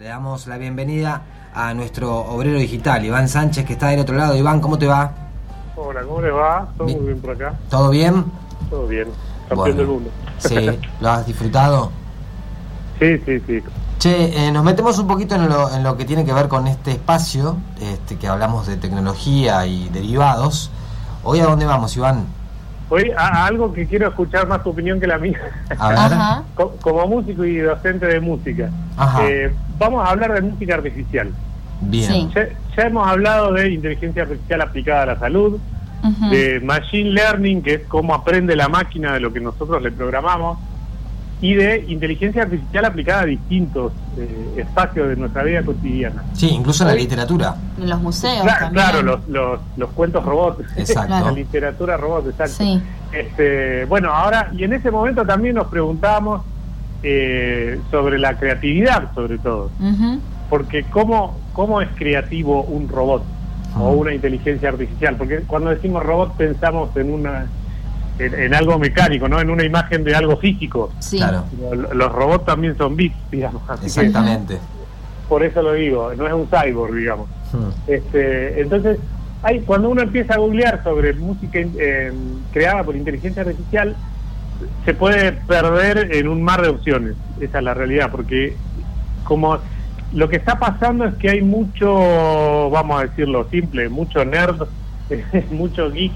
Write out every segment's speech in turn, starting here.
Le damos la bienvenida a nuestro obrero digital, Iván Sánchez, que está del otro lado. Iván, ¿cómo te va? Hola, ¿cómo le va? ¿Todo Bien. muy bien por acá? ¿Todo bien? Todo bien. Campeón Bueno. del mundo. Sí, ¿lo has disfrutado? Sí, sí, sí. Che, eh, nos metemos un poquito en lo, en lo que tiene que ver con este espacio, este, que hablamos de tecnología y derivados. Hoy a dónde vamos, Iván? Hoy a, a algo que quiero escuchar más tu opinión que la mía. A ver. Como músico y docente de música. Ajá. Eh, vamos a hablar de música artificial. Bien. Sí. Ya, ya hemos hablado de inteligencia artificial aplicada a la salud, de machine learning, que es cómo aprende la máquina de lo que nosotros le programamos, y de inteligencia artificial aplicada a distintos eh, espacios de nuestra vida cotidiana. Sí, incluso en la literatura. En los museos Claro, también. claro, los, los, los cuentos robots, Exacto. la literatura robot, exacto. Sí. Este, bueno, ahora, y en ese momento también nos preguntábamos eh, sobre la creatividad, sobre todo, Ujú. porque cómo, cómo es creativo un robot o una inteligencia artificial, porque cuando decimos robot pensamos en una en, en algo mecánico, no en una imagen de algo físico. Sí. Claro, Los robots también son bits, digamos, así que exactamente. por eso lo digo, no es un cyborg, digamos. Mm. Este, entonces, hay, cuando uno empieza a googlear sobre música eh, creada por inteligencia artificial, se puede perder en un mar de opciones. Esa es la realidad, porque como lo que está pasando es que hay mucho, vamos a decirlo simple, mucho nerd, mucho geek,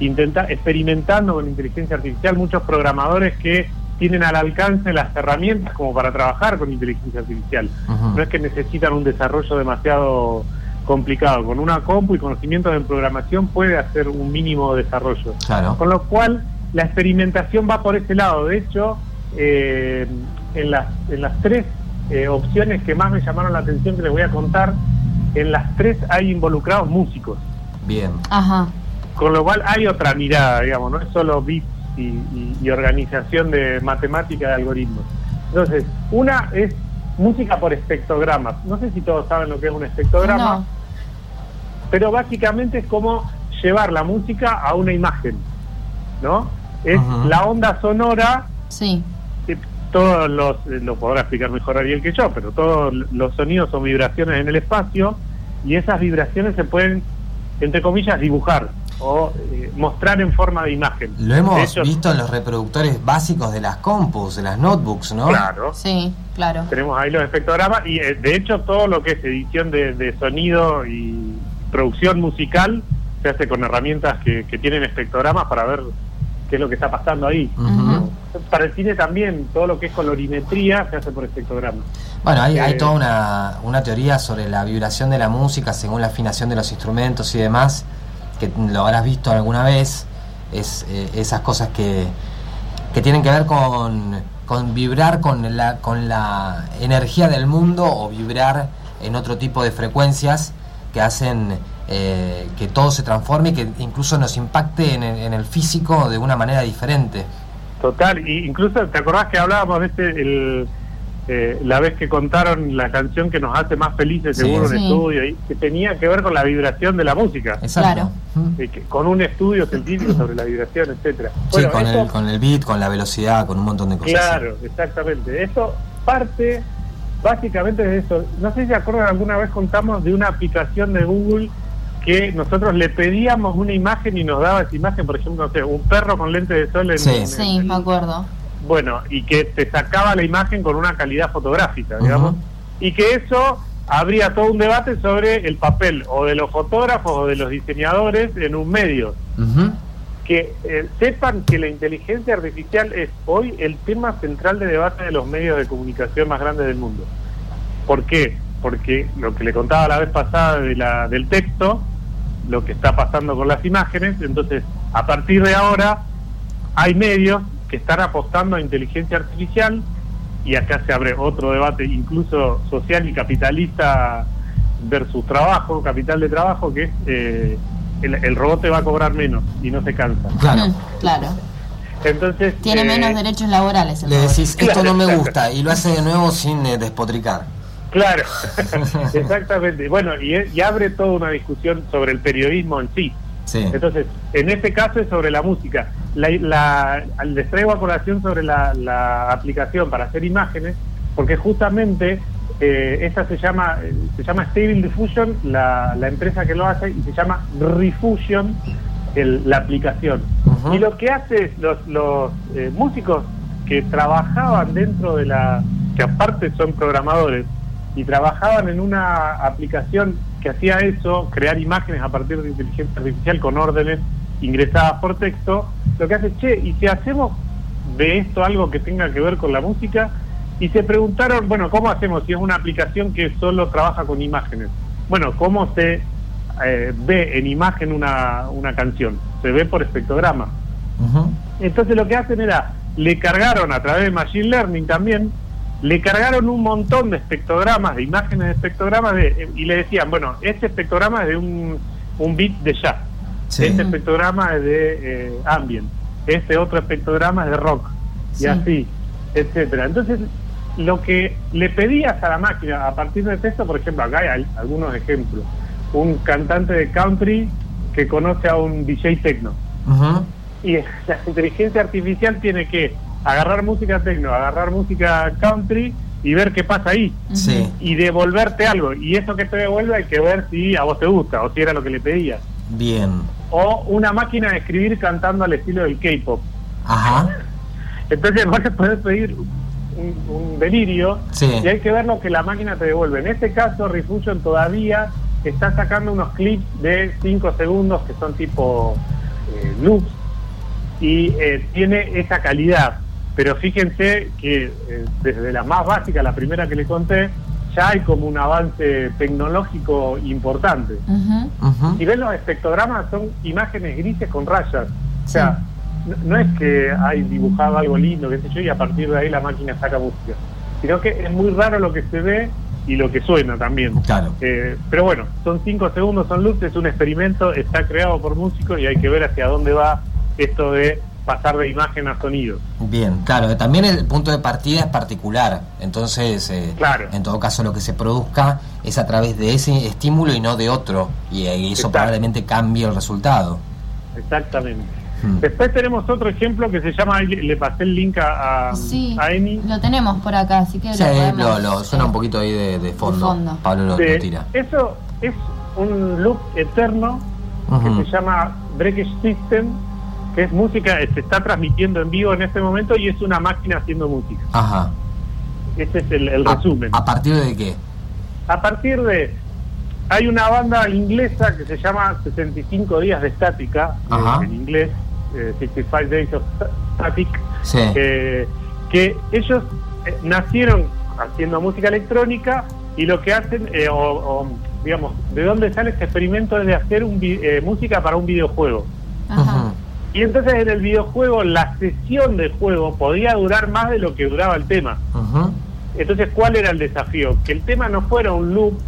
intenta, experimentando con inteligencia artificial, muchos programadores que tienen al alcance las herramientas como para trabajar con inteligencia artificial. No es que necesitan un desarrollo demasiado complicado. Con una compu y conocimientos en programación puede hacer un mínimo desarrollo. Claro. Con lo cual, la experimentación va por ese lado. De hecho, eh, en, las, en las tres eh, opciones que más me llamaron la atención que les voy a contar, en las tres hay involucrados músicos. Bien. Ajá. Con lo cual hay otra mirada, digamos, no es solo bits y, y- y organización de matemática de algoritmos. Entonces, una es música por espectrogramas. No sé si todos saben lo que es un espectrograma, No. pero básicamente es como llevar la música a una imagen, ¿no? Es la onda sonora, Sí. que todos los, eh, lo podrá explicar mejor Ariel que yo, pero todos los sonidos son vibraciones en el espacio y esas vibraciones se pueden, entre comillas, dibujar o eh, mostrar en forma de imagen. Lo hemos hecho, visto en los reproductores básicos de las compus, de las notebooks, ¿no? Claro. Sí, claro. Tenemos ahí los espectrogramas y eh, de hecho todo lo que es edición de, de sonido y producción musical se hace con herramientas que, que tienen espectrogramas para ver qué es lo que está pasando ahí. Para el cine también, todo lo que es colorimetría se hace por espectrograma. Bueno, hay, hay Eh, toda una, una teoría sobre la vibración de la música según la afinación de los instrumentos y demás, que lo habrás visto alguna vez, es eh, esas cosas que, que tienen que ver con, con vibrar con la, con la energía del mundo o vibrar en otro tipo de frecuencias que hacen eh, que todo se transforme y que incluso nos impacte en el, en el físico de una manera diferente. Total, y incluso, ¿te acordás que hablábamos de este, eh, la vez que contaron la canción que nos hace más felices Sí. según un Sí. estudio, y que tenía que ver con la vibración de la música, Exacto. Claro. Eh, que- con un estudio científico sobre la vibración, etcétera. Sí, Bueno, con, eso- el, con el beat, con la velocidad, con un montón de cosas. Claro, exactamente. Esto parte básicamente de eso. No sé si se acuerdan, alguna vez contamos de una aplicación de Google que nosotros le pedíamos una imagen y nos daba esa imagen, por ejemplo, no sé, un perro con lente de sol en, Sí. en- Sí, me acuerdo. Bueno, y que te sacaba la imagen con una calidad fotográfica, digamos, y que eso habría todo un debate sobre el papel o de los fotógrafos o de los diseñadores en un medio Ujú. que eh, sepan que la inteligencia artificial es hoy el tema central de debate de los medios de comunicación más grandes del mundo. ¿Por qué? Porque lo que le contaba la vez pasada de la, del texto, lo que está pasando con las imágenes, entonces a partir de ahora hay medios que están apostando a inteligencia artificial y acá se abre otro debate incluso social y capitalista versus trabajo, capital de trabajo, que es eh, el, el robot te va a cobrar menos y no se cansa. Claro. Mm, claro. Entonces Tiene eh, menos derechos laborales. el Le robot. decís, esto Claro, no me exacto. gusta, y lo hace de nuevo sin eh, despotricar. Claro, exactamente. Bueno, y, y abre toda una discusión sobre el periodismo en sí. Sí. Entonces, en este caso es sobre la música. La, la, les traigo a colación sobre la, la aplicación para hacer imágenes, porque justamente eh, esta se llama se llama Stable Diffusion, la, la empresa que lo hace, y se llama Refusion, el- la aplicación. Y lo que hace es los, los eh, músicos que trabajaban dentro de la, que aparte son programadores, y trabajaban en una aplicación que hacía eso, crear imágenes a partir de inteligencia artificial con órdenes ingresadas por texto, lo que hace, che, ¿y si hacemos de esto algo que tenga que ver con la música? Y se preguntaron, bueno, ¿cómo hacemos si es una aplicación que solo trabaja con imágenes? Bueno, ¿cómo se eh, ve en imagen una, una canción? Se ve por espectrograma. Entonces lo que hacen era, le cargaron a través de Machine Learning también, le cargaron un montón de espectrogramas, de imágenes de espectrogramas, de- y le decían, bueno, este espectrograma es de un, un beat de jazz, Sí. este espectrograma es de eh, ambient, este otro espectrograma es de rock, y Sí. así, etcétera. Entonces, lo que le pedías a la máquina a partir de texto, por ejemplo, acá hay al- algunos ejemplos, un cantante de country que conoce a un DJ techno. Y la inteligencia artificial tiene que agarrar música techno, agarrar música country y ver qué pasa ahí. Sí. Y devolverte algo. Y eso que te devuelve hay que ver si a vos te gusta o si era lo que le pedías. Bien. O una máquina de escribir cantando al estilo del K-pop. Ajá. Entonces vos le podés pedir un, un delirio Sí. y hay que ver lo que la máquina te devuelve. En este caso, Refusion todavía está sacando unos clips de 5 segundos que son tipo eh, loops y eh, tiene esa calidad. Pero fíjense que eh, desde la más básica, la primera que le conté, ya hay como un avance tecnológico importante. Ujú. Si ven los espectrogramas, son imágenes grises con rayas. O sea, no, no es que hay dibujado algo lindo, qué sé yo, y a partir de ahí la máquina saca música. Sino que es muy raro lo que se ve y lo que suena también. Claro. Eh, pero bueno, son cinco segundos, son luces, es un experimento, está creado por músicos y hay que ver hacia dónde va esto de pasar de imagen a sonido. Bien, claro, también el punto de partida es particular, entonces eh, Claro. en todo caso lo que se produzca es a través de ese estímulo y no de otro, y, eh, y eso probablemente cambie el resultado. Exactamente. Hmm. Después tenemos otro ejemplo que se llama, ahí le, pasé el link a, a, Sí, a Emi, lo tenemos por acá, así que Sí, lo lo, podemos, lo- suena eh, un poquito ahí de, de fondo. fondo. Pablo lo, lo de- tira. eso es un loop eterno que se llama Breakage System, es música, eh, se está transmitiendo en vivo en este momento y es una máquina haciendo música. Ajá. Ese es el, el A- resumen. A, partir de qué? A partir de... Hay una banda inglesa que se llama 65 días de estática, eh, Ajá. en inglés, eh, 65 Days of Static, Sí. eh, que ellos nacieron haciendo música electrónica y lo que hacen, eh, o, o, digamos, de dónde sale este experimento es de hacer un vi- eh, música para un videojuego. Ajá. Y entonces en el videojuego la sesión de juego podía durar más de lo que duraba el tema. Entonces, ¿cuál era el desafío? Que el tema no fuera un loop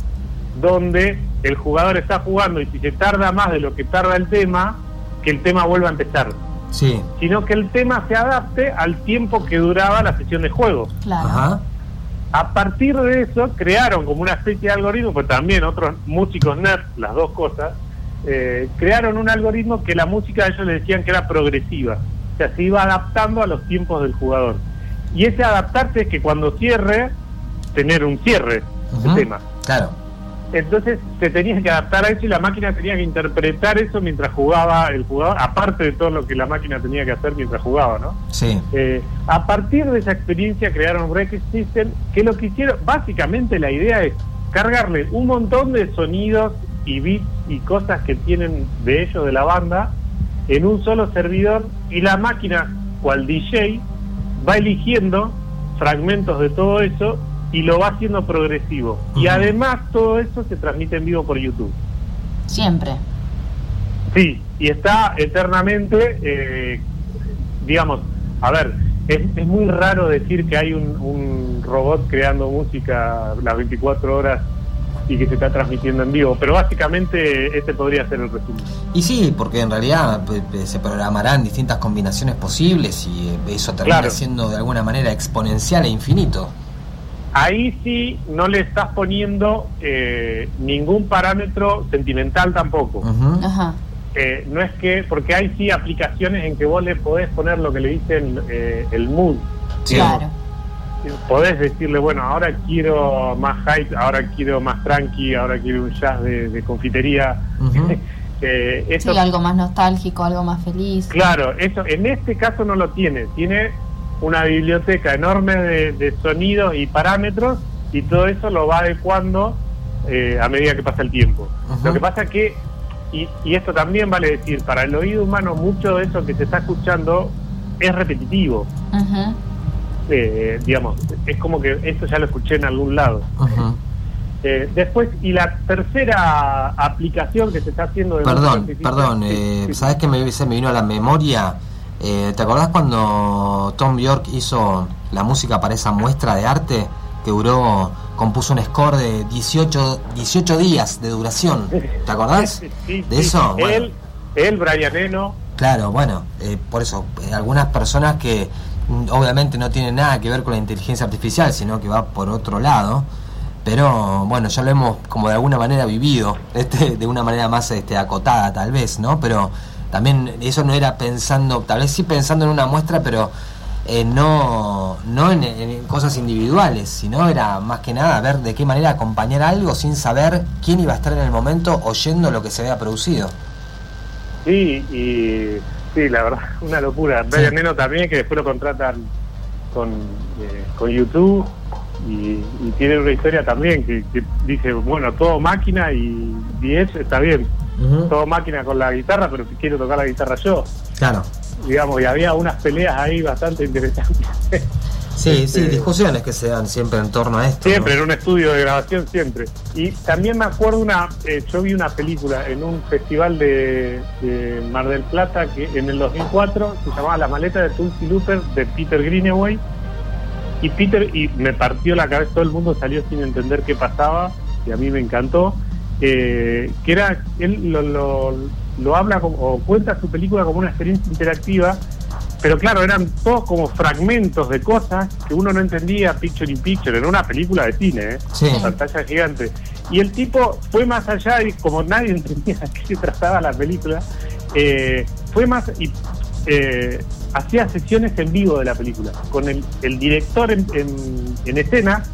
donde el jugador está jugando y si se tarda más de lo que tarda el tema, que el tema vuelva a empezar. Sí. Sino que el tema se adapte al tiempo que duraba la sesión de juego. Claro. Ajá. A partir de eso crearon como una especie de algoritmo, pues también otros músicos nerds, las dos cosas, eh, crearon un algoritmo que la música ellos le decían que era progresiva, o sea, se iba adaptando a los tiempos del jugador. Y ese adaptarse es que cuando cierre, tener un cierre Ujú. el tema. Claro. Entonces se tenía que adaptar a eso y la máquina tenía que interpretar eso mientras jugaba el jugador, aparte de todo lo que la máquina tenía que hacer mientras jugaba, ¿no? Sí. Eh, a partir de esa experiencia crearon Break System, que lo que hicieron, básicamente la idea es cargarle un montón de sonidos y bits y cosas que tienen de ellos, de la banda, en un solo servidor y la máquina, cual DJ, va eligiendo fragmentos de todo eso y lo va haciendo progresivo. Y además todo eso se transmite en vivo por YouTube. Siempre. Sí, y está eternamente, eh, digamos, a ver, es, es muy raro decir que hay un, un robot creando música las 24 horas y que se está transmitiendo en vivo, pero básicamente ese podría ser el resumen. Y sí, porque en realidad se programarán distintas combinaciones posibles y eh, eso termina Claro. siendo de alguna manera exponencial e infinito. Ahí sí no le estás poniendo eh, ningún parámetro sentimental tampoco. Ajá. Eh, no es que, porque hay sí aplicaciones en que vos le podés poner lo que le dicen eh, el mood. Sí. Claro. Podés decirle, bueno, ahora quiero más hype, ahora quiero más tranqui, ahora quiero un jazz de, confitería. eh, sí, algo más nostálgico, algo más feliz. Claro, eso en este caso no lo tiene. Tiene una biblioteca enorme de, sonidos y parámetros y todo eso lo va adecuando eh, a medida que pasa el tiempo. Lo que pasa que, y, y esto también vale decir, para el oído humano mucho de eso que se está escuchando es repetitivo. Eh, digamos, es como que esto ya lo escuché en algún lado. Eh, después, y la tercera aplicación que se está haciendo de Perdón, perdón, eh, ¿sabes que me, se me vino a la memoria? Eh, ¿Te acordás cuando Tom York hizo la música para esa muestra de arte que duró, compuso un score de 18, 18 días de duración? ¿Te acordás de eso? Él, él, Brian Eno. Claro, bueno, por eso, algunas personas que obviamente no tienen nada que ver con la inteligencia artificial, sino que va por otro lado pero bueno, ya lo hemos como de alguna manera vivido, este, de una manera más este, acotada tal vez, ¿no? Pero también eso no era pensando, tal vez sí pensando en una muestra, pero eh, no, no en, cosas individuales, sino era más que nada ver de qué manera acompañar algo sin saber quién iba a estar en el momento oyendo lo que se había producido. Sí, y sí, la verdad, una locura. Sí. menos también que después lo contratan con, eh, con YouTube y, tiene una historia también que, dice, bueno, todo máquina y 10 está bien, todo máquina con la guitarra, pero quiero tocar la guitarra yo. Claro. Digamos, y había unas peleas ahí bastante interesantes. Sí, sí, este, discusiones que se dan siempre en torno a esto. Siempre, en un estudio de grabación, siempre. Y también me acuerdo una, eh, yo vi una película en un festival de, Mar del Plata que en el 2004 se llamaba La maleta de Tulsi Looper de Peter Greenaway y Peter, y me partió la cabeza, todo el mundo salió sin entender qué pasaba, y a mí me encantó, eh, que era, él lo, lo, habla o cuenta su película como una experiencia interactiva, pero claro, eran todos como fragmentos de cosas que uno no entendía picture in picture, en una película de cine, ¿eh? pantalla gigante. Y el tipo fue más allá y como nadie entendía de qué se trataba la película, eh, fue más y eh, hacía sesiones en vivo de la película, con el, director en, escena,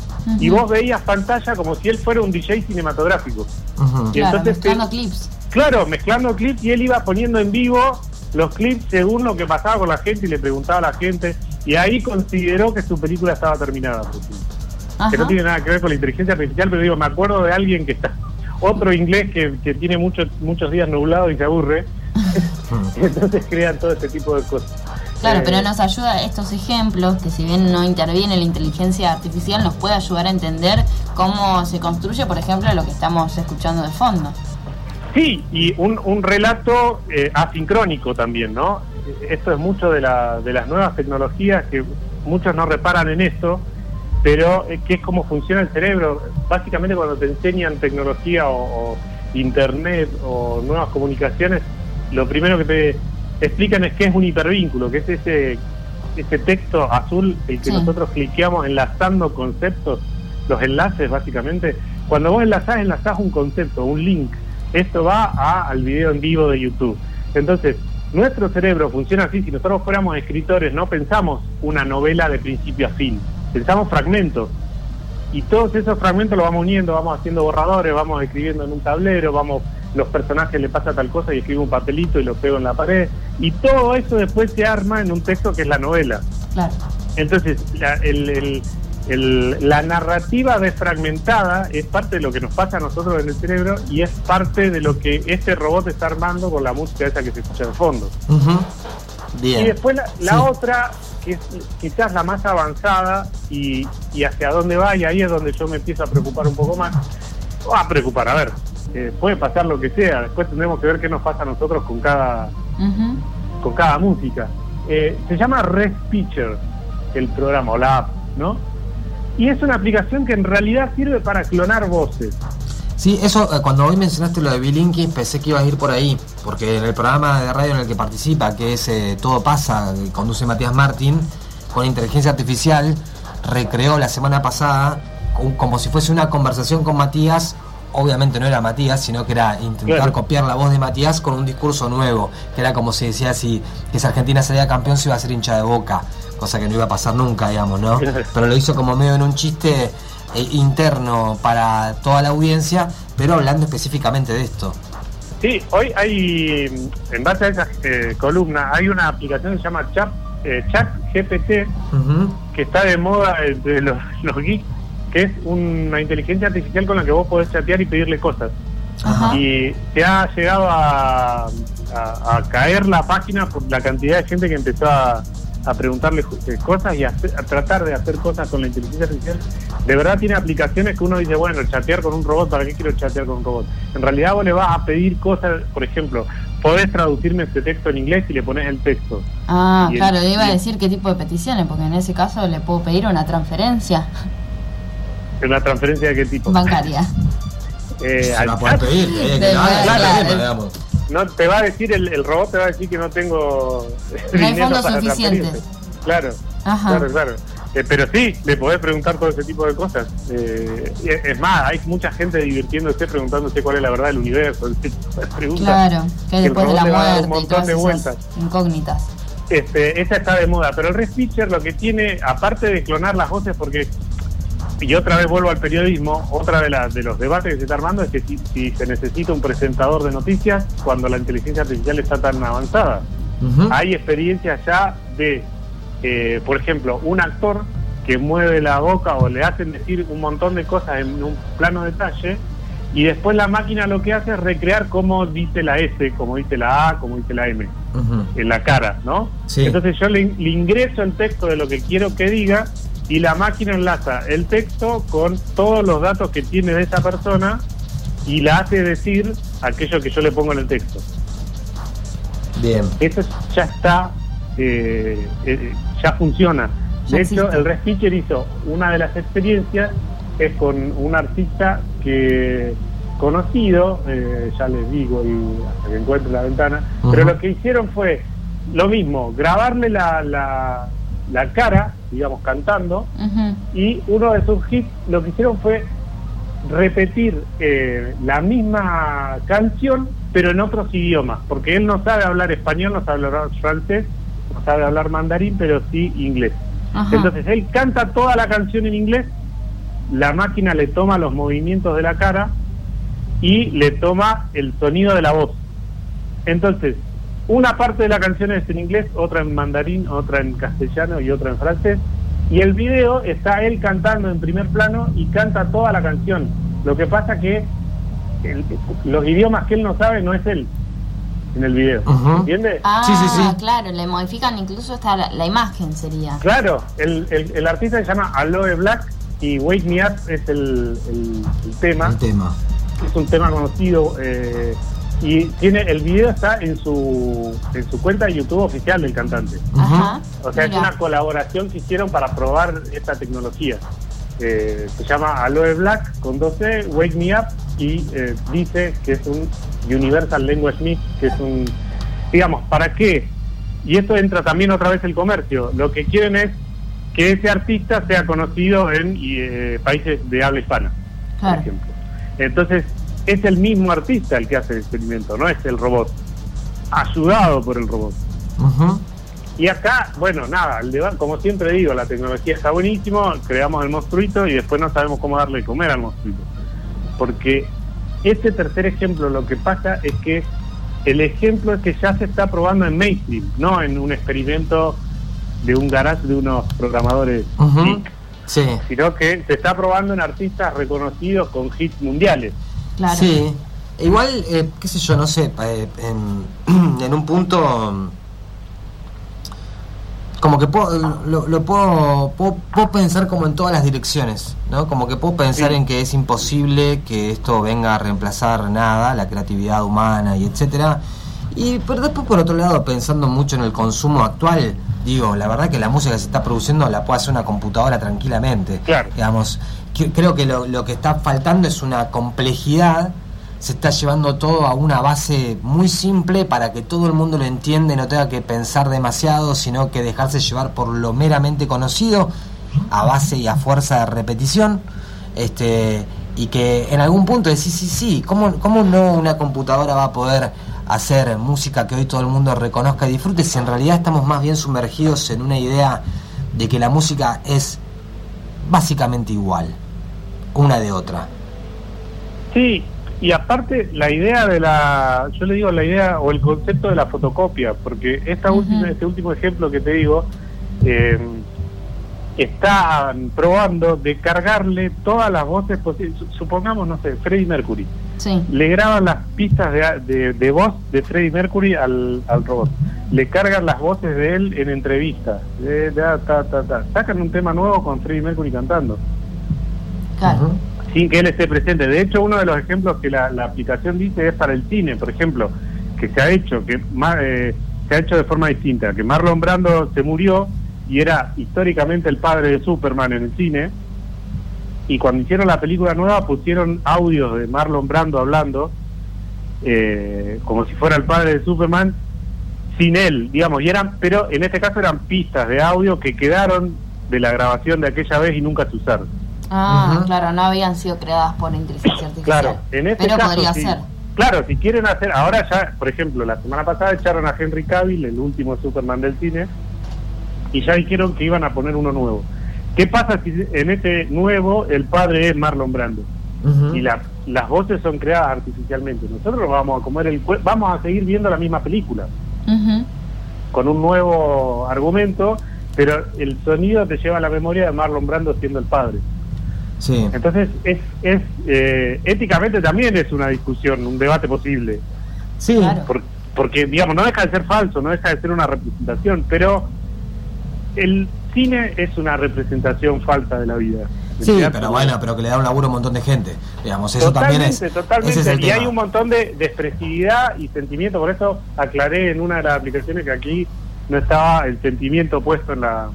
y vos veías pantalla como si él fuera un DJ cinematográfico. y claro, entonces, mezclando clips. Claro, mezclando clips y él iba poniendo en vivo los clips según lo que pasaba con la gente y le preguntaba a la gente, y ahí consideró que su película estaba terminada. Que no tiene nada que ver con la inteligencia artificial, pero digo, me acuerdo de alguien que está, otro inglés que, que tiene muchos muchos días nublados y se aburre, entonces crean todo ese tipo de cosas. Claro, pero nos ayuda estos ejemplos, que si bien no interviene la inteligencia artificial, nos puede ayudar a entender cómo se construye, por ejemplo, lo que estamos escuchando de fondo. Sí, y un, un relato eh, asincrónico también, ¿no? Esto es mucho de, la, de las nuevas tecnologías que muchos no reparan en esto, pero eh, que es cómo funciona el cerebro. Básicamente cuando te enseñan tecnología o internet o nuevas comunicaciones, lo primero que te explican es qué es un hipervínculo, que es ese, ese texto azul el que nosotros cliqueamos enlazando conceptos, los enlaces básicamente. Cuando vos enlazás, enlazás un concepto, un link. Esto va a, al video en vivo de YouTube. Entonces, nuestro cerebro funciona así. Si nosotros fuéramos escritores, no pensamos una novela de principio a fin, pensamos fragmentos. Y todos esos fragmentos los vamos uniendo, vamos haciendo borradores, vamos escribiendo en un tablero, vamos los personajes le pasa tal cosa y escribo un papelito y lo pego en la pared. Y todo eso después se arma en un texto que es la novela. Claro. Entonces, la, el, el, la narrativa desfragmentada es parte de lo que nos pasa a nosotros en el cerebro y es parte de lo que este robot está armando con la música esa que se escucha en fondo. Bien. Y después la, otra, que es quizás la más avanzada y, y hacia dónde va, y ahí es donde yo me empiezo a preocupar un poco más. O a preocupar, a ver, puede pasar lo que sea, después tendremos que ver qué nos pasa a nosotros con cada, con cada música. Eh, se llama Pitcher el programa o la app, ¿no? Y es una aplicación que en realidad sirve para clonar voces. Sí, eso, eh, cuando hoy mencionaste lo de Bilinky, pensé que ibas a ir por ahí, porque en el programa de radio en el que participa, que es eh, Todo pasa, que conduce Matías Martín, con inteligencia artificial, recreó la semana pasada, como si fuese una conversación con Matías, obviamente no era Matías, sino que era intentar copiar la voz de Matías con un discurso nuevo, que era como si decía si que si Argentina salía campeón se iba a ser hincha de boca, cosa que no iba a pasar nunca, digamos, ¿no? Pero lo hizo como medio en un chiste eh, interno para toda la audiencia, pero hablando específicamente de esto. Sí, hoy hay, en base a esa eh, columna, hay una aplicación que se llama Chat, eh, Chat GPT, que está de moda entre los, los geeks, que es una inteligencia artificial con la que vos podés chatear y pedirle cosas. Y se ha llegado a, a, caer la página por la cantidad de gente que empezó a, a preguntarle eh, cosas y a, tratar de hacer cosas con la inteligencia artificial. De verdad tiene aplicaciones que uno dice, bueno, chatear con un robot, ¿para qué quiero chatear con un robot? En realidad vos le vas a pedir cosas, por ejemplo, podés traducirme este texto en inglés y le pones el texto. Ah, claro, le iba a decir qué tipo de peticiones, porque en ese caso le puedo pedir una transferencia. ¿Una transferencia de qué tipo? Bancaria. Eh, Se la pedir, eh, claro, no te va a decir el, robot te va a decir que no tengo no hay fondos suficientes. Claro claro claro. Eh, pero sí le podés preguntar todo ese tipo de cosas. Eh, es más hay mucha gente divirtiéndose preguntándose cuál es la verdad del universo claro que después de la muerte un montón de vueltas. incógnitas. Este, esa está de moda pero el Red lo que tiene aparte de clonar las voces porque y otra vez vuelvo al periodismo, otra de, las de los debates que se está armando es que si, se necesita un presentador de noticias cuando la inteligencia artificial está tan avanzada. Hay experiencias ya de, eh, por ejemplo, un actor que mueve la boca o le hacen decir un montón de cosas en un plano detalle y después la máquina lo que hace es recrear cómo dice la S, cómo dice la A, cómo dice la M en la cara, ¿no? Entonces yo le ingreso el texto de lo que quiero que diga y la máquina enlaza el texto con todos los datos que tiene de esa persona y la hace decir aquello que yo le pongo en el texto. Bien. Eso ya está, eh, eh, ya funciona. De hecho, el Red hizo una de las experiencias es con un artista que conocido, eh, ya les digo y hasta que encuentre la ventana, pero lo que hicieron fue lo mismo, grabarle la, la, la cara, digamos, cantando, y uno de sus hits lo que hicieron fue repetir eh, la misma canción, pero en otros idiomas, porque él no sabe hablar español, no sabe hablar francés, no sabe hablar mandarín, pero sí inglés. Entonces él canta toda la canción en inglés, la máquina le toma los movimientos de la cara y le toma el sonido de la voz. Entonces, una parte de la canción es en inglés, otra en mandarín, otra en castellano y otra en francés. Y el video está él cantando en primer plano y canta toda la canción. Lo que pasa que los idiomas que él no sabe no es él en el video. ¿Entiendes? Ah, sí, sí, sí. claro, le modifican incluso hasta la, imagen sería. Claro, el, el, artista se llama Aloe Black y Wake Me Up es el, el tema. El tema. Es un tema conocido. Eh, y tiene el video está en su en su cuenta de YouTube oficial del cantante. o sea, es una colaboración que hicieron para probar esta tecnología. Eh, se llama Aloe Black con 12, Wake Me Up y eh, dice que es un Universal Language Mix, que es un digamos, ¿para qué? Y esto entra también otra vez el comercio. Lo que quieren es que ese artista sea conocido en eh, países de habla hispana, por ejemplo. Entonces, es el mismo artista el que hace el experimento, no es el robot, ayudado por el robot. Y acá, bueno, nada, como siempre digo, la tecnología está buenísimo, creamos el monstruito y después no sabemos cómo darle de comer al monstruito. Porque este tercer ejemplo lo que pasa es que el ejemplo es que ya se está probando en mainstream, no en un experimento de un garage de unos programadores sino que se está probando en artistas reconocidos con hits mundiales. Sí, igual, eh, qué sé yo, no sé, eh, en, un punto como que puedo, lo, puedo, puedo, pensar como en todas las direcciones, ¿no? Como que puedo pensar en que es imposible que esto venga a reemplazar nada, la creatividad humana y etcétera. Y pero después por otro lado, pensando mucho en el consumo actual, digo, la verdad que la música que se está produciendo la puede hacer una computadora tranquilamente. Claro. Digamos, creo que lo, que está faltando es una complejidad se está llevando todo a una base muy simple para que todo el mundo lo entienda y no tenga que pensar demasiado, sino que dejarse llevar por lo meramente conocido, a base y a fuerza de repetición, este, y que en algún punto decís, sí, sí, sí, ¿cómo, ¿cómo no una computadora va a poder hacer música que hoy todo el mundo reconozca y disfrute si en realidad estamos más bien sumergidos en una idea de que la música es básicamente igual, una de otra. Sí, y aparte la idea de la, yo le digo la idea o el concepto de la fotocopia, porque esta última, este último ejemplo que te digo, eh, están probando de cargarle todas las voces posibles. Supongamos, no sé, Freddie Mercury. Le graban las pistas de, de, voz de Freddie Mercury al, al, robot. Le cargan las voces de él en entrevistas. De, Sacan un tema nuevo con Freddie Mercury cantando. Sin que él esté presente. De hecho, uno de los ejemplos que la, aplicación dice es para el cine, por ejemplo, que se ha hecho, que eh, se ha hecho de forma distinta. Que Marlon Brando se murió y era históricamente el padre de Superman en el cine. Y cuando hicieron la película nueva pusieron audios de Marlon Brando hablando, eh, como si fuera el padre de Superman, sin él, digamos, y eran, pero en este caso eran pistas de audio que quedaron de la grabación de aquella vez y nunca se usaron. Ah, claro, no habían sido creadas por inteligencia artificial. Claro, en este pero podría ser. Claro, si quieren hacer, ahora ya, por ejemplo, la semana pasada echaron a Henry Cavill, el último Superman del cine, y ya dijeron que iban a poner uno nuevo. ¿Qué pasa si en este nuevo el padre es Marlon Brando? Y las voces son creadas artificialmente. Nosotros vamos a comer el vamos a seguir viendo la misma película. Con un nuevo argumento, pero el sonido te lleva a la memoria de Marlon Brando siendo el padre. Sí. Entonces, es, es eh, éticamente también es una discusión, un debate posible. Sí. porque, digamos, no deja de ser falso, no deja de ser una representación, pero el cine es una representación falsa de la vida. Sí, pero bueno, pero que le da un laburo a un montón de gente. Digamos, eso también es. Totalmente, y hay un montón de, expresividad y sentimiento. Por eso aclaré en una de las aplicaciones que aquí no estaba el sentimiento puesto en la,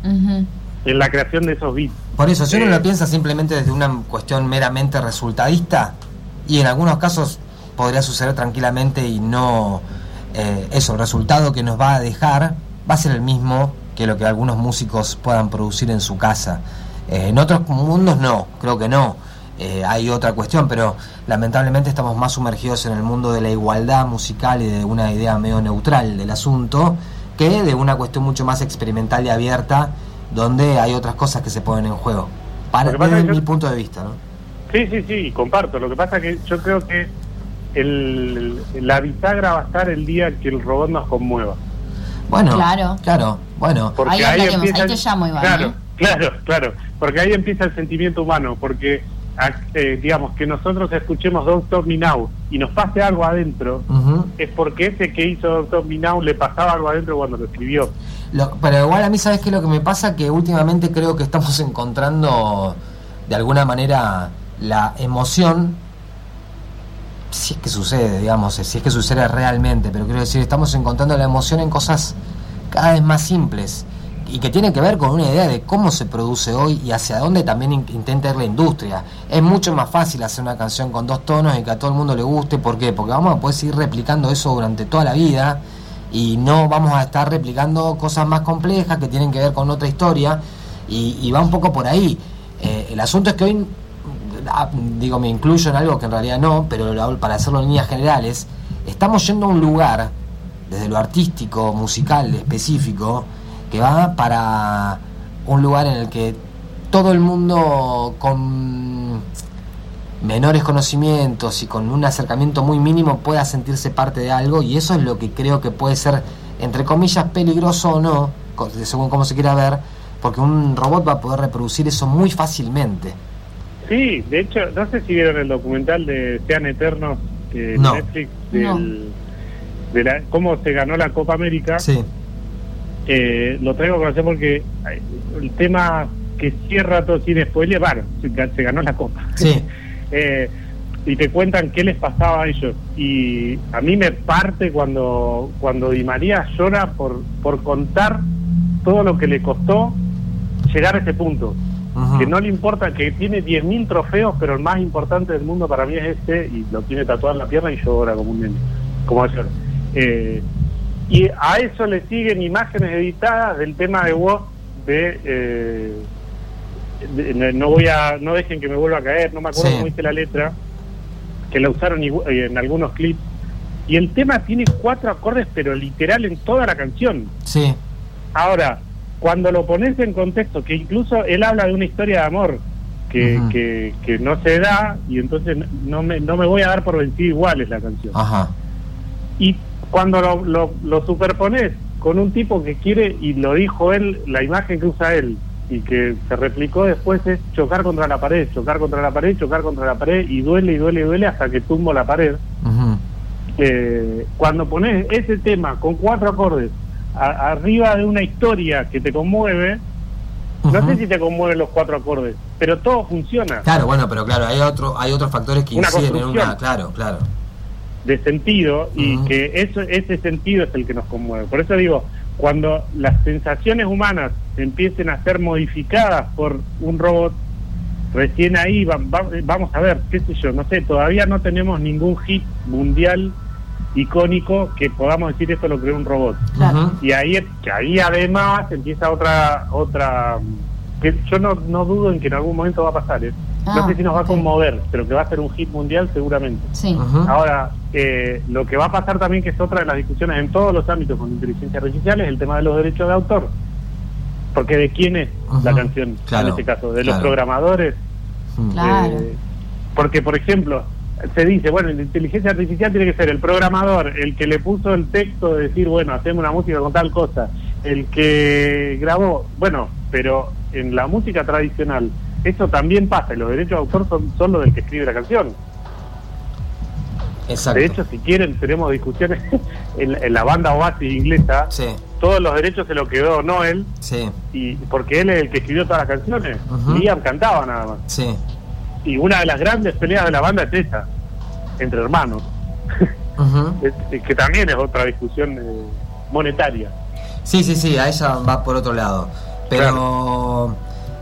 en la creación de esos bits. Por eso, si uno eh, lo piensa simplemente desde una cuestión meramente resultadista, y en algunos casos podría suceder tranquilamente y no. Eh, eso, el resultado que nos va a dejar va a ser el mismo que lo que algunos músicos puedan producir en su casa. Eh, en otros mundos no, creo que no. Eh, hay otra cuestión, pero lamentablemente estamos más sumergidos en el mundo de la igualdad musical y de una idea medio neutral del asunto que de una cuestión mucho más experimental y abierta donde hay otras cosas que se ponen en juego. Para desde mi punto de vista, ¿no? Sí, sí, sí, comparto. Lo que pasa es que yo creo que el, la bisagra va a estar el día que el robot nos conmueva. Bueno, claro, claro, bueno. Porque ahí, empieza, te llamo, Iván. Claro, ¿eh? claro, claro, porque ahí empieza el sentimiento humano, porque eh, digamos que nosotros escuchemos Doctor Minau y nos pase algo adentro, es porque ese que hizo Doctor Minau le pasaba algo adentro cuando lo escribió. pero igual a mí, ¿sabes qué lo que me pasa? Que últimamente creo que estamos encontrando de alguna manera la emoción si es que sucede, digamos, si es que sucede realmente, pero quiero decir, estamos encontrando la emoción en cosas cada vez más simples y que tienen que ver con una idea de cómo se produce hoy y hacia dónde también intenta ir la industria. Es mucho más fácil hacer una canción con dos tonos y que a todo el mundo le guste, ¿por qué? Porque vamos a poder seguir replicando eso durante toda la vida y no vamos a estar replicando cosas más complejas que tienen que ver con otra historia y, va un poco por ahí. Eh, el asunto es que hoy Ah, digo, me incluyo en algo que en realidad no, pero para hacerlo en líneas generales, estamos yendo a un lugar, desde lo artístico, musical, específico, que va para un lugar en el que todo el mundo con menores conocimientos y con un acercamiento muy mínimo pueda sentirse parte de algo y eso es lo que creo que puede ser, entre comillas, peligroso o no, según cómo se quiera ver, porque un robot va a poder reproducir eso muy fácilmente. Sí, de hecho, no sé si vieron el documental de Sean Eternos de Netflix, de la, cómo se ganó la Copa América. Sí. Eh, lo traigo a conocer porque el tema que cierra todo sin spoiler, bueno, se, ganó la Copa. Sí. Eh, y te cuentan qué les pasaba a ellos. Y a mí me parte cuando, cuando Di María llora por, por contar todo lo que le costó llegar a ese punto que no le importa, que tiene 10.000 trofeos, pero el más importante del mundo para mí es este, y lo tiene tatuado en la pierna y llora como un como ayer. Eh, y a eso le siguen imágenes editadas del tema de voz de, eh, no voy a no dejen que me vuelva a caer no me acuerdo cómo dice la letra que la usaron eh, en algunos clips. Y el tema tiene cuatro acordes pero literal en toda la canción. Sí. Ahora cuando lo pones en contexto, que incluso él habla de una historia de amor que, que, que no se da y entonces no me, no me voy a dar por vencido igual es la canción. Ajá. Y cuando lo, lo, lo superpones con un tipo que quiere, y lo dijo él, la imagen que usa él y que se replicó después es chocar contra la pared, chocar contra la pared, chocar contra la pared y duele y duele y duele hasta que tumbo la pared. Eh, cuando pones ese tema con cuatro acordes a- arriba de una historia que te conmueve, no sé si te conmueven los cuatro acordes, pero todo funciona Claro, bueno, pero claro, hay otro, hay otros factores que Una inciden en una, claro, claro. De sentido y que eso, ese sentido es el que nos conmueve. Por eso digo, cuando las sensaciones humanas empiecen a ser modificadas por un robot, recién ahí va- va- vamos a ver, qué sé yo, no sé, todavía no tenemos ningún hit mundial icónico que podamos decir esto lo creó un robot. Y ahí, que ahí además empieza otra, otra que yo no, no dudo en que en algún momento va a pasar, ¿eh? Ah, no sé si nos va a conmover, pero que va a ser un hit mundial seguramente. Sí. Ahora, eh, lo que va a pasar también, que es otra de las discusiones en todos los ámbitos con inteligencia artificial, es el tema de los derechos de autor. Porque de quién es la canción Claro, en este caso, de los programadores. Ujú. Claro. Eh, porque, por ejemplo, se dice, bueno, la inteligencia artificial tiene que ser el programador, el que le puso el texto de decir, bueno, hacemos una música con tal cosa, el que grabó, bueno, pero en la música tradicional eso también pasa, y los derechos de autor son, son los del que escribe la canción. Exacto. De hecho, si quieren, tenemos discusiones en, la- en la banda Oasis inglesa. sí, Todos los derechos se los quedó Noel, sí, y porque él es el que escribió todas las canciones. Ujú. Liam cantaba nada más. sí. Y una de las grandes peleas de la banda es esa, entre hermanos. Es que también es otra discusión eh, monetaria. Sí, sí, sí, a ella va por otro lado. Pero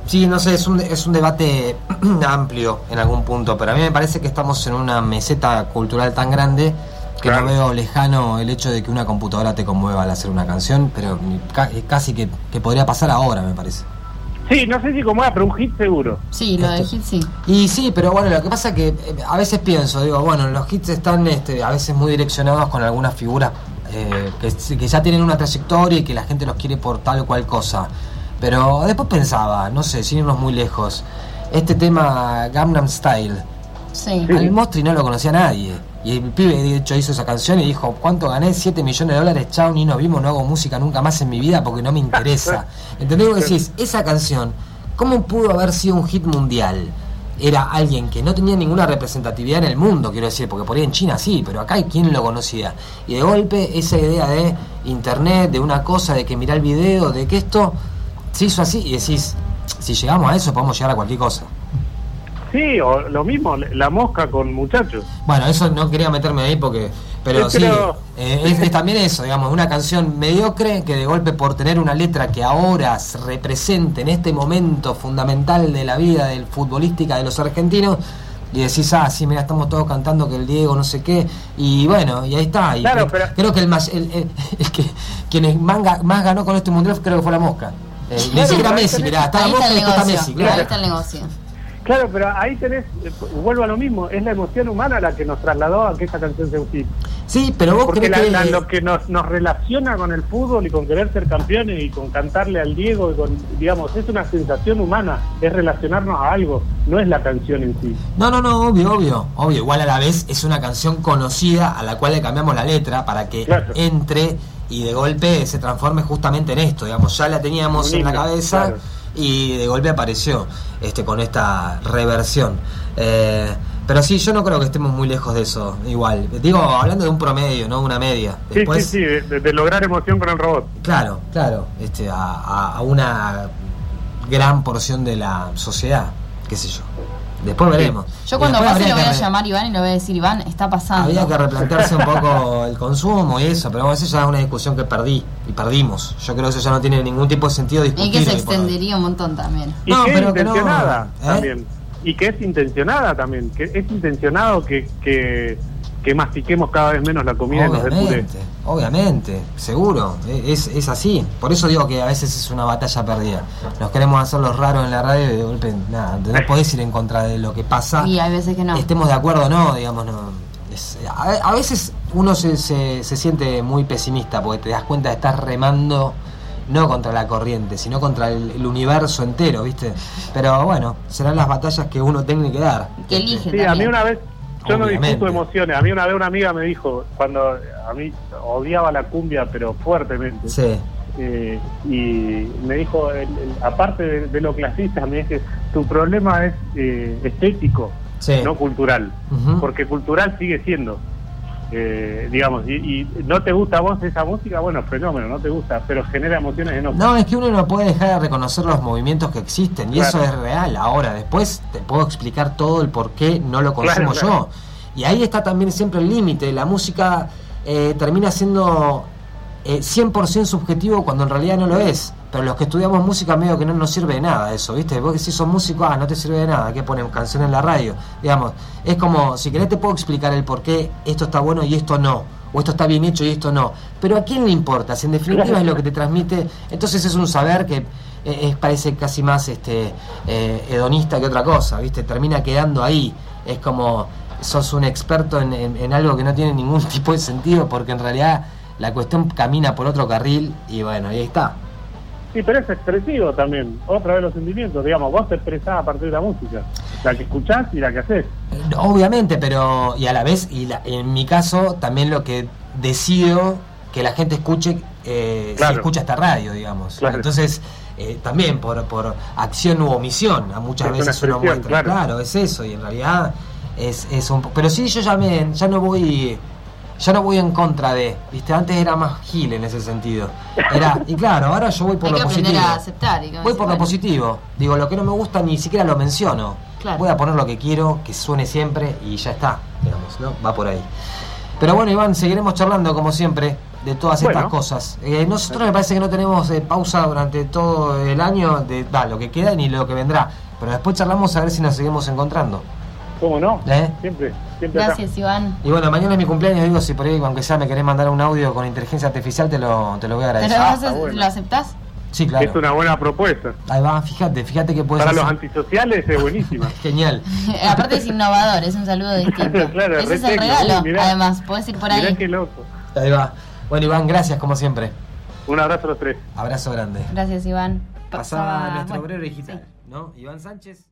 sí, no sé, es un, es un debate amplio en algún punto, pero a mí me parece que estamos en una meseta cultural tan grande que Claro. no veo lejano el hecho de que una computadora te conmueva al hacer una canción, pero casi que, que podría pasar ahora, me parece. Sí, no sé si como era, pero un hit seguro. Sí, lo de Esto- hit sí. Y sí, pero bueno, lo que pasa que eh, a veces pienso, digo, bueno, los hits están este, a veces muy direccionados con algunas figuras eh, que, que ya tienen una trayectoria y que la gente los quiere por tal o cual cosa. Pero después pensaba, no sé, sin irnos muy lejos, este tema Gangnam Style, Sí. al Mostri no lo conocía nadie. Y el pibe, de hecho, hizo esa canción y dijo, ¿cuánto gané? 7 millones de dólares, chao, ni nos vimos, no hago música nunca más en mi vida porque no me interesa. ¿Entendés lo que decís? Esa canción, ¿cómo pudo haber sido un hit mundial? Era alguien que no tenía ninguna representatividad en el mundo, quiero decir, porque por ahí en China sí, pero acá hay quien lo conocía. Y de golpe esa idea de internet, de una cosa, de que mirá el video, de que esto se hizo así y decís, si llegamos a eso podemos llegar a cualquier cosa. Sí, o lo mismo, la mosca con muchachos. Bueno, eso no quería meterme ahí porque. Pero Sí, eh, es, es también eso, digamos, una canción mediocre que de golpe por tener una letra que ahora se represente en este momento fundamental de la vida del futbolística de los argentinos, y decís, ah, sí, mira, estamos todos cantando que el Diego no sé qué, y bueno, y ahí está. Y Claro, creo, pero- creo que el, más, el, el- el que quienes más, más ganó con este mundial creo que fue la Mosca. Eh, ni Claro, siquiera Messi, mirá, está la Ahí está el negocio. Messi, claro. Ahí está el negocio. Claro, pero ahí tenés, eh, vuelvo a lo mismo, es la emoción humana la que nos trasladó a que esta canción sea un hit. Sí, pero vos Porque crees la- que... la- lo que nos, nos relaciona con el fútbol y con querer ser campeones y con cantarle al Diego, y con, digamos, es una sensación humana, es relacionarnos a algo, no es la canción en sí. No, no, no, obvio, obvio, obvio. Igual a la vez es una canción conocida a la cual le cambiamos la letra para que Claro. entre y de golpe se transforme justamente en esto. Digamos, ya la teníamos en la cabeza claro. y de golpe apareció este con esta reversión. Eh, pero sí, yo no creo que estemos muy lejos de eso. Igual, digo, hablando de un promedio, no una media. Sí, Después, sí, sí, de, de- de lograr emoción con el robot. Claro, claro, este, a, a- a una gran porción de la sociedad, qué sé yo. Después veremos. Yo Y cuando después pase lo voy a llamar a Iván y le voy a decir, Iván, está pasando. Había que replantearse un poco el consumo y eso, pero eso ya es una discusión que perdí y perdimos. Yo creo que eso ya no tiene ningún tipo de sentido Y discutir. que se extendería un montón también. Y No, que pero es que no, intencionada ¿eh? también. Y que es intencionada también, que es intencionado que, que, que mastiquemos cada vez menos la comida y nos. Obviamente, obviamente, seguro, e- es, es así. Por eso digo que a veces es una batalla perdida. Nos queremos hacer los raros en la radio y de golpe, nada, no podés ir en contra de lo que pasa. Y hay veces que no. estemos de acuerdo o no, digamos, no. Es- a, a veces uno se, se, se siente muy pesimista porque te das cuenta de estar remando no contra la corriente, sino contra el, el universo entero, ¿viste? Pero bueno, serán las batallas que uno tenga que dar. Que elige Sí, a mí una vez, yo no discuto emociones, a mí una vez una amiga me dijo, cuando a mí odiaba la cumbia, pero fuertemente, Sí, eh, y me dijo, el- el- aparte de, de lo clasista, me dice, tu problema es eh, estético, sí. no cultural, porque cultural sigue siendo. Eh, digamos, y, y no te gusta a vos esa música, bueno, fenómeno, no te gusta, pero genera emociones enormes. No, es que uno no puede dejar de reconocer los movimientos que existen y Claro. eso es real. Ahora, después te puedo explicar todo el por qué no lo consumo Claro, claro. yo. Y ahí está también siempre el límite. La música eh, termina siendo eh, 100% subjetivo cuando en realidad no lo es. Pero los que estudiamos música medio que no nos sirve de nada eso, ¿viste? Vos que si sos músico, ah, no te sirve de nada, que ponen canción en la radio. Digamos, es como, si querés te puedo explicar el por qué esto está bueno y esto no. O esto está bien hecho y esto no. Pero ¿a quién le importa? Si en definitiva es lo que te transmite, entonces es un saber que eh, es, parece casi más este eh, hedonista que otra cosa, ¿viste? Termina quedando ahí. Es como sos un experto en, en- en algo que no tiene ningún tipo de sentido porque en realidad la cuestión camina por otro carril y bueno, ahí está. Sí, pero es expresivo también, otra vez los sentimientos, digamos, vos te expresás a partir de la música, la que escuchás y la que haces. Obviamente, pero y a la vez, y la- en mi caso, también lo que decido que la gente escuche, eh, Claro. si escucha esta radio, digamos. Claro. Entonces, eh, también por, por acción u omisión, a muchas Es una veces uno expresión, muestra. claro. es eso, y en realidad es, es un Pero sí, yo ya, me, ya no voy. Ya no voy en contra de, viste, antes era más gil en ese sentido. Era, y claro, ahora yo voy por Hay lo que positivo. a aceptar. y como Voy por lo positivo. Digo, lo que no me gusta ni siquiera lo menciono. Claro. Voy a poner lo que quiero, que suene siempre y ya está, digamos, ¿no? Va por ahí. Pero bueno, Iván, seguiremos charlando como siempre de todas estas cosas. Eh, nosotros me parece que no tenemos eh, pausa durante todo el año de va, lo que queda ni lo que vendrá. Pero después charlamos a ver si nos seguimos encontrando. ¿Cómo no? ¿Eh? Siempre, siempre acá. Gracias, Iván. Y bueno, mañana es mi cumpleaños, digo, si por ahí, aunque sea, me querés mandar un audio con inteligencia artificial, te lo, te lo voy a ¿Pero agradecer. vos está bueno. lo aceptás? Sí, claro. Es una buena propuesta. Ahí va, fíjate, fíjate que puedes Para los antisociales es buenísima. Genial. Aparte es innovador, es un saludo distinto. Claro, Ese es el regalo, mirá. además, podés ir por Mirá ahí. qué loco. Ahí va. Bueno, Iván, gracias como siempre. Un abrazo a los tres. Abrazo grande. Gracias, Iván. Pasaba nuestro bueno, obrero digital, sí. ¿no? Iván Sánchez.